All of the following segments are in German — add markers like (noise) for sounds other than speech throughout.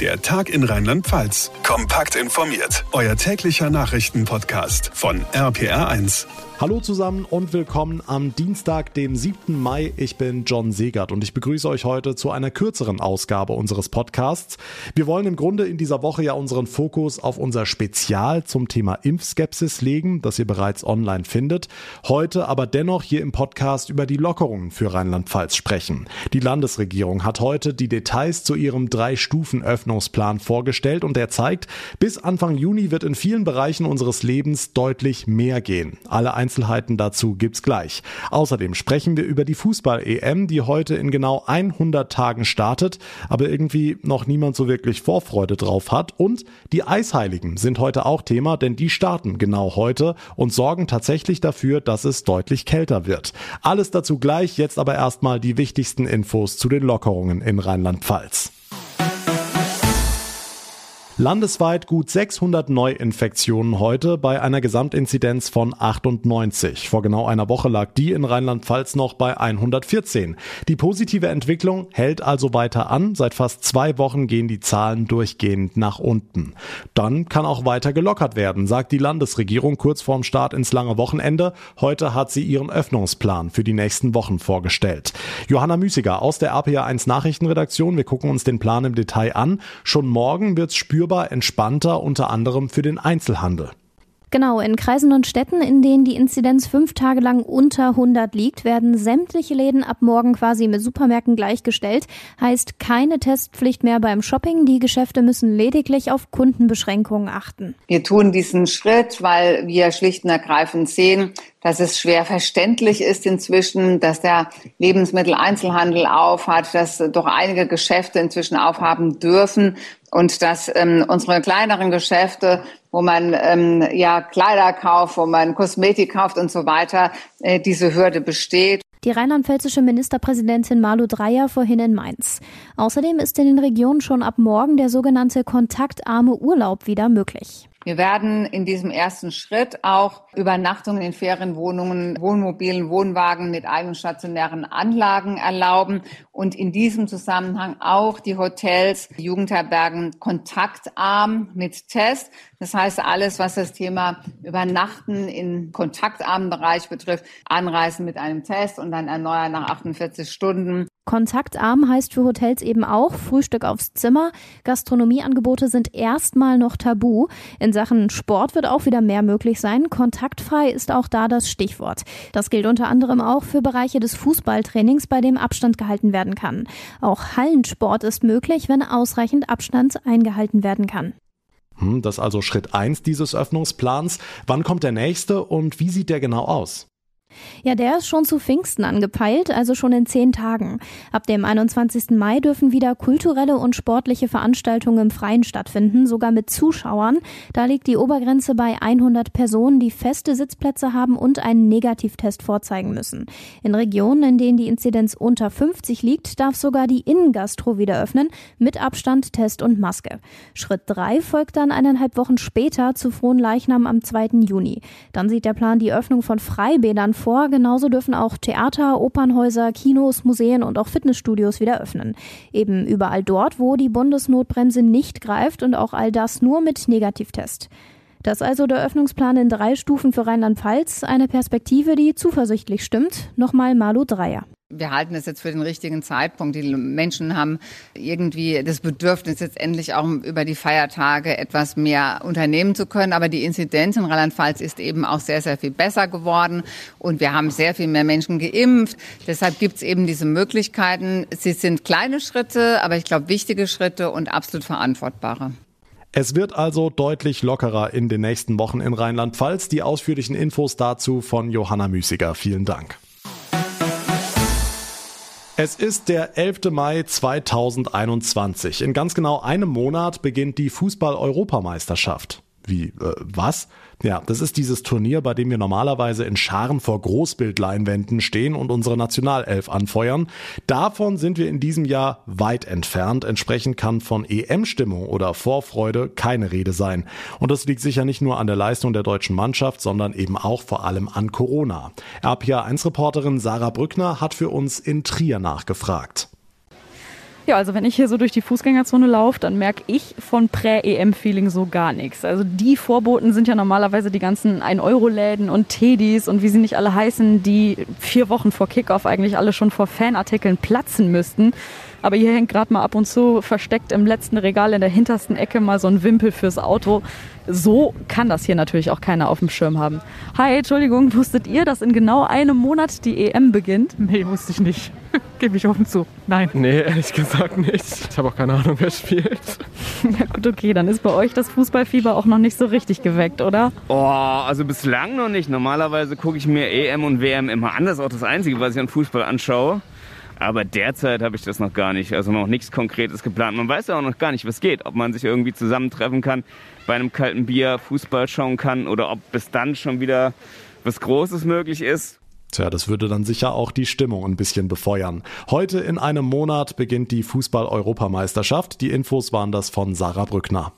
Der Tag in Rheinland-Pfalz. Kompakt informiert. Euer täglicher Nachrichtenpodcast von RPR1. Hallo zusammen und willkommen am Dienstag, dem 7. Mai. Ich bin John Segert und ich begrüße euch heute zu einer kürzeren Ausgabe unseres Podcasts. Wir wollen im Grunde in dieser Woche ja unseren Fokus auf unser Spezial zum Thema Impfskepsis legen, das ihr bereits online findet. Heute aber dennoch hier im Podcast über die Lockerungen für Rheinland-Pfalz sprechen. Die Landesregierung hat heute die Details zu ihrem Drei-Stufen-Öffnungsplan vorgestellt und der zeigt, bis Anfang Juni wird in vielen Bereichen unseres Lebens deutlich mehr gehen. Alle Einzelheiten dazu gibt's gleich. Außerdem sprechen wir über die Fußball-EM, die heute in genau 100 Tagen startet, aber irgendwie noch niemand so wirklich Vorfreude drauf hat. Und die Eisheiligen sind heute auch Thema, denn die starten genau heute und sorgen tatsächlich dafür, dass es deutlich kälter wird. Alles dazu gleich, jetzt aber erstmal die wichtigsten Infos zu den Lockerungen in Rheinland-Pfalz. Landesweit gut 600 Neuinfektionen heute bei einer Gesamtinzidenz von 98. Vor genau einer Woche lag die in Rheinland-Pfalz noch bei 114. Die positive Entwicklung hält also weiter an. Seit fast zwei Wochen gehen die Zahlen durchgehend nach unten. Dann kann auch weiter gelockert werden, sagt die Landesregierung kurz vorm Start ins lange Wochenende. Heute hat sie ihren Öffnungsplan für die nächsten Wochen vorgestellt. Johanna Müßiger aus der APA1 Nachrichtenredaktion. Wir gucken uns den Plan im Detail an. Schon morgen wird's spürbar spürbar entspannter, unter anderem für den Einzelhandel. Genau, in Kreisen und Städten, in denen die Inzidenz fünf Tage lang unter 100 liegt, werden sämtliche Läden ab morgen quasi mit Supermärkten gleichgestellt. Heißt keine Testpflicht mehr beim Shopping. Die Geschäfte müssen lediglich auf Kundenbeschränkungen achten. Wir tun diesen Schritt, weil wir schlicht und ergreifend sehen, dass es schwer verständlich ist inzwischen, dass der Lebensmitteleinzelhandel aufhat, dass doch einige Geschäfte inzwischen aufhaben dürfen und dass ähm, unsere kleineren Geschäfte, wo man ähm, ja Kleider kauft, wo man Kosmetik kauft und so weiter, äh, diese Hürde besteht. Die rheinland-pfälzische Ministerpräsidentin Malu Dreyer vorhin in Mainz. Außerdem ist in den Regionen schon ab morgen der sogenannte kontaktarme Urlaub wieder möglich. Wir werden in diesem ersten Schritt auch Übernachtungen in Ferienwohnungen, Wohnmobilen, Wohnwagen mit eigenen stationären Anlagen erlauben und in diesem Zusammenhang auch die Hotels, Jugendherbergen kontaktarm mit Test. Das heißt, alles, was das Thema Übernachten in kontaktarmen Bereich betrifft, anreisen mit einem Test und dann erneuern nach 48 Stunden Kontaktarm heißt für Hotels eben auch Frühstück aufs Zimmer. Gastronomieangebote sind erstmal noch tabu. In Sachen Sport wird auch wieder mehr möglich sein. Kontaktfrei ist auch da das Stichwort. Das gilt unter anderem auch für Bereiche des Fußballtrainings, bei dem Abstand gehalten werden kann. Auch Hallensport ist möglich, wenn ausreichend Abstand eingehalten werden kann. Hm, das ist also Schritt eins dieses Öffnungsplans. Wann kommt der nächste und wie sieht der genau aus? Ja, der ist schon zu Pfingsten angepeilt, also schon in zehn Tagen. Ab dem 21. Mai dürfen wieder kulturelle und sportliche Veranstaltungen im Freien stattfinden, sogar mit Zuschauern. Da liegt die Obergrenze bei 100 Personen, die feste Sitzplätze haben und einen Negativtest vorzeigen müssen. In Regionen, in denen die Inzidenz unter 50 liegt, darf sogar die Innengastro wieder öffnen, mit Abstand, Test und Maske. Schritt drei folgt dann eineinhalb Wochen später zu Frohen Leichnam am 2. Juni. Dann sieht der Plan die Öffnung von Freibädern vor. Genauso dürfen auch Theater, Opernhäuser, Kinos, Museen und auch Fitnessstudios wieder öffnen. Eben überall dort, wo die Bundesnotbremse nicht greift und auch all das nur mit Negativtest. Das ist also der Öffnungsplan in drei Stufen für Rheinland-Pfalz, eine Perspektive, die zuversichtlich stimmt. Nochmal Malu Dreier wir halten es jetzt für den richtigen Zeitpunkt. Die Menschen haben irgendwie das Bedürfnis, jetzt endlich auch über die Feiertage etwas mehr unternehmen zu können. Aber die Inzidenz in Rheinland-Pfalz ist eben auch sehr, sehr viel besser geworden. Und wir haben sehr viel mehr Menschen geimpft. Deshalb gibt es eben diese Möglichkeiten. Sie sind kleine Schritte, aber ich glaube wichtige Schritte und absolut verantwortbare. Es wird also deutlich lockerer in den nächsten Wochen in Rheinland-Pfalz. Die ausführlichen Infos dazu von Johanna Müßiger. Vielen Dank. Es ist der 11. Mai 2021. In ganz genau einem Monat beginnt die Fußball-Europameisterschaft. Wie, äh, was? Ja, das ist dieses Turnier, bei dem wir normalerweise in Scharen vor Großbildleinwänden stehen und unsere Nationalelf anfeuern. Davon sind wir in diesem Jahr weit entfernt. Entsprechend kann von EM-Stimmung oder Vorfreude keine Rede sein. Und das liegt sicher nicht nur an der Leistung der deutschen Mannschaft, sondern eben auch vor allem an Corona. RPA1-Reporterin Sarah Brückner hat für uns in Trier nachgefragt. Ja, also wenn ich hier so durch die Fußgängerzone laufe, dann merke ich von Prä-EM-Feeling so gar nichts. Also die Vorboten sind ja normalerweise die ganzen 1-Euro-Läden und Tedis und wie sie nicht alle heißen, die vier Wochen vor Kickoff eigentlich alle schon vor Fanartikeln platzen müssten. Aber hier hängt gerade mal ab und zu versteckt im letzten Regal in der hintersten Ecke mal so ein Wimpel fürs Auto. So kann das hier natürlich auch keiner auf dem Schirm haben. Hi, Entschuldigung, wusstet ihr, dass in genau einem Monat die EM beginnt? Nee, wusste ich nicht. (laughs) Gebe ich offen zu. Nein. Nee, ehrlich gesagt nicht. Ich habe auch keine Ahnung, wer spielt. (laughs) Ja gut, okay, dann ist bei euch das Fußballfieber auch noch nicht so richtig geweckt, oder? Oh, also bislang noch nicht. Normalerweise gucke ich mir EM und WM immer an. Das ist auch das Einzige, was ich an Fußball anschaue. Aber derzeit habe ich das noch gar nicht. Also noch nichts Konkretes geplant. Man weiß ja auch noch gar nicht, was geht. Ob man sich irgendwie zusammentreffen kann, bei einem kalten Bier Fußball schauen kann oder ob bis dann schon wieder was Großes möglich ist. Tja, das würde dann sicher auch die Stimmung ein bisschen befeuern. Heute in einem Monat beginnt die Fußball-Europameisterschaft. Die Infos waren das von Sarah Brückner.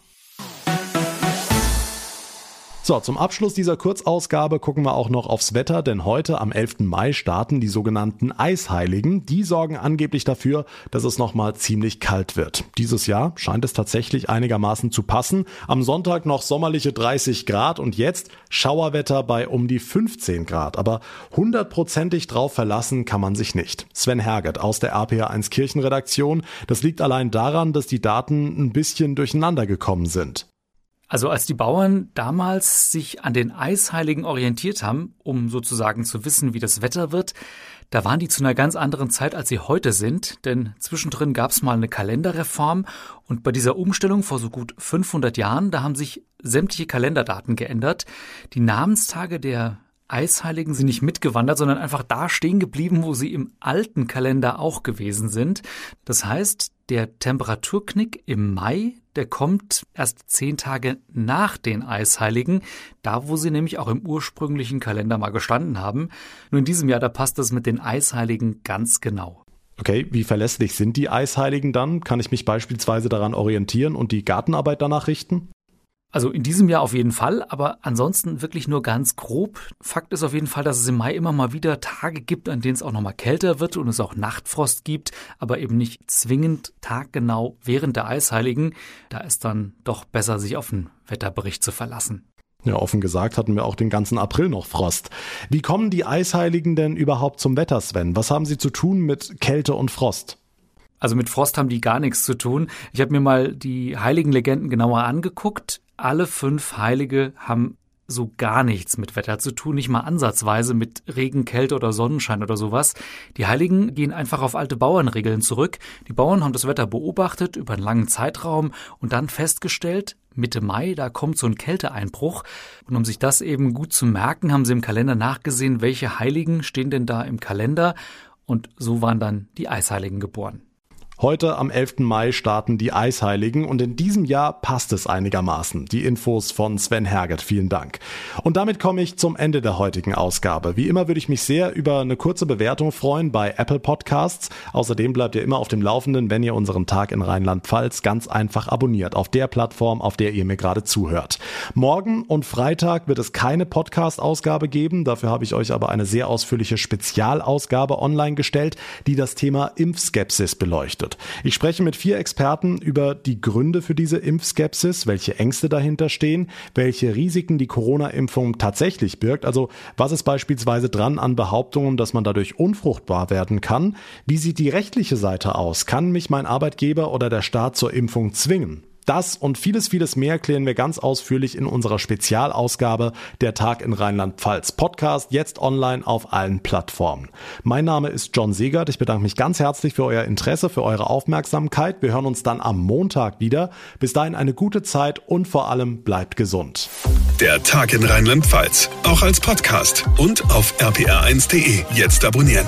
So, zum Abschluss dieser Kurzausgabe gucken wir auch noch aufs Wetter, denn heute am 11. Mai starten die sogenannten Eisheiligen. Die sorgen angeblich dafür, dass es nochmal ziemlich kalt wird. Dieses Jahr scheint es tatsächlich einigermaßen zu passen. Am Sonntag noch sommerliche 30 Grad und jetzt Schauerwetter bei um die 15 Grad. Aber hundertprozentig drauf verlassen kann man sich nicht. Sven Herget aus der RPA1 Kirchenredaktion. Das liegt allein daran, dass die Daten ein bisschen durcheinander gekommen sind. Also als die Bauern damals sich an den Eisheiligen orientiert haben, um sozusagen zu wissen, wie das Wetter wird, da waren die zu einer ganz anderen Zeit, als sie heute sind, denn zwischendrin gab es mal eine Kalenderreform und bei dieser Umstellung vor so gut 500 Jahren, da haben sich sämtliche Kalenderdaten geändert. Die Namenstage der Eisheiligen sind nicht mitgewandert, sondern einfach da stehen geblieben, wo sie im alten Kalender auch gewesen sind. Das heißt, der Temperaturknick im Mai, der kommt erst zehn Tage nach den Eisheiligen, da wo sie nämlich auch im ursprünglichen Kalender mal gestanden haben. Nur in diesem Jahr, da passt das mit den Eisheiligen ganz genau. Okay, wie verlässlich sind die Eisheiligen dann? Kann ich mich beispielsweise daran orientieren und die Gartenarbeit danach richten? Also in diesem Jahr auf jeden Fall, aber ansonsten wirklich nur ganz grob. Fakt ist auf jeden Fall, dass es im Mai immer mal wieder Tage gibt, an denen es auch noch mal kälter wird und es auch Nachtfrost gibt, aber eben nicht zwingend taggenau während der Eisheiligen. Da ist dann doch besser, sich auf den Wetterbericht zu verlassen. Ja, offen gesagt hatten wir auch den ganzen April noch Frost. Wie kommen die Eisheiligen denn überhaupt zum Wetter, Sven? Was haben sie zu tun mit Kälte und Frost? Also mit Frost haben die gar nichts zu tun. Ich habe mir mal die heiligen Legenden genauer angeguckt. Alle fünf Heilige haben so gar nichts mit Wetter zu tun, nicht mal ansatzweise mit Regen, Kälte oder Sonnenschein oder sowas. Die Heiligen gehen einfach auf alte Bauernregeln zurück. Die Bauern haben das Wetter beobachtet über einen langen Zeitraum und dann festgestellt, Mitte Mai, da kommt so ein Kälteeinbruch. Und um sich das eben gut zu merken, haben sie im Kalender nachgesehen, welche Heiligen stehen denn da im Kalender. Und so waren dann die Eisheiligen geboren. Heute am 11. Mai starten die Eisheiligen und in diesem Jahr passt es einigermaßen. Die Infos von Sven Herget, vielen Dank. Und damit komme ich zum Ende der heutigen Ausgabe. Wie immer würde ich mich sehr über eine kurze Bewertung freuen bei Apple Podcasts. Außerdem bleibt ihr immer auf dem Laufenden, wenn ihr unseren Tag in Rheinland-Pfalz ganz einfach abonniert auf der Plattform, auf der ihr mir gerade zuhört. Morgen und Freitag wird es keine Podcast-Ausgabe geben. Dafür habe ich euch aber eine sehr ausführliche Spezialausgabe online gestellt, die das Thema Impfskepsis beleuchtet beobachtet. Ich spreche mit vier Experten über die Gründe für diese Impfskepsis, welche Ängste dahinter stehen, welche Risiken die Corona-Impfung tatsächlich birgt, also was ist beispielsweise dran an Behauptungen, dass man dadurch unfruchtbar werden kann, wie sieht die rechtliche Seite aus, kann mich mein Arbeitgeber oder der Staat zur Impfung zwingen? Das und vieles, vieles mehr klären wir ganz ausführlich in unserer Spezialausgabe Der Tag in Rheinland-Pfalz. Podcast jetzt online auf allen Plattformen. Mein Name ist John Segert. Ich bedanke mich ganz herzlich für euer Interesse, für eure Aufmerksamkeit. Wir hören uns dann am Montag wieder. Bis dahin eine gute Zeit und vor allem bleibt gesund. Der Tag in Rheinland-Pfalz. Auch als Podcast und auf rpr1.de. Jetzt abonnieren.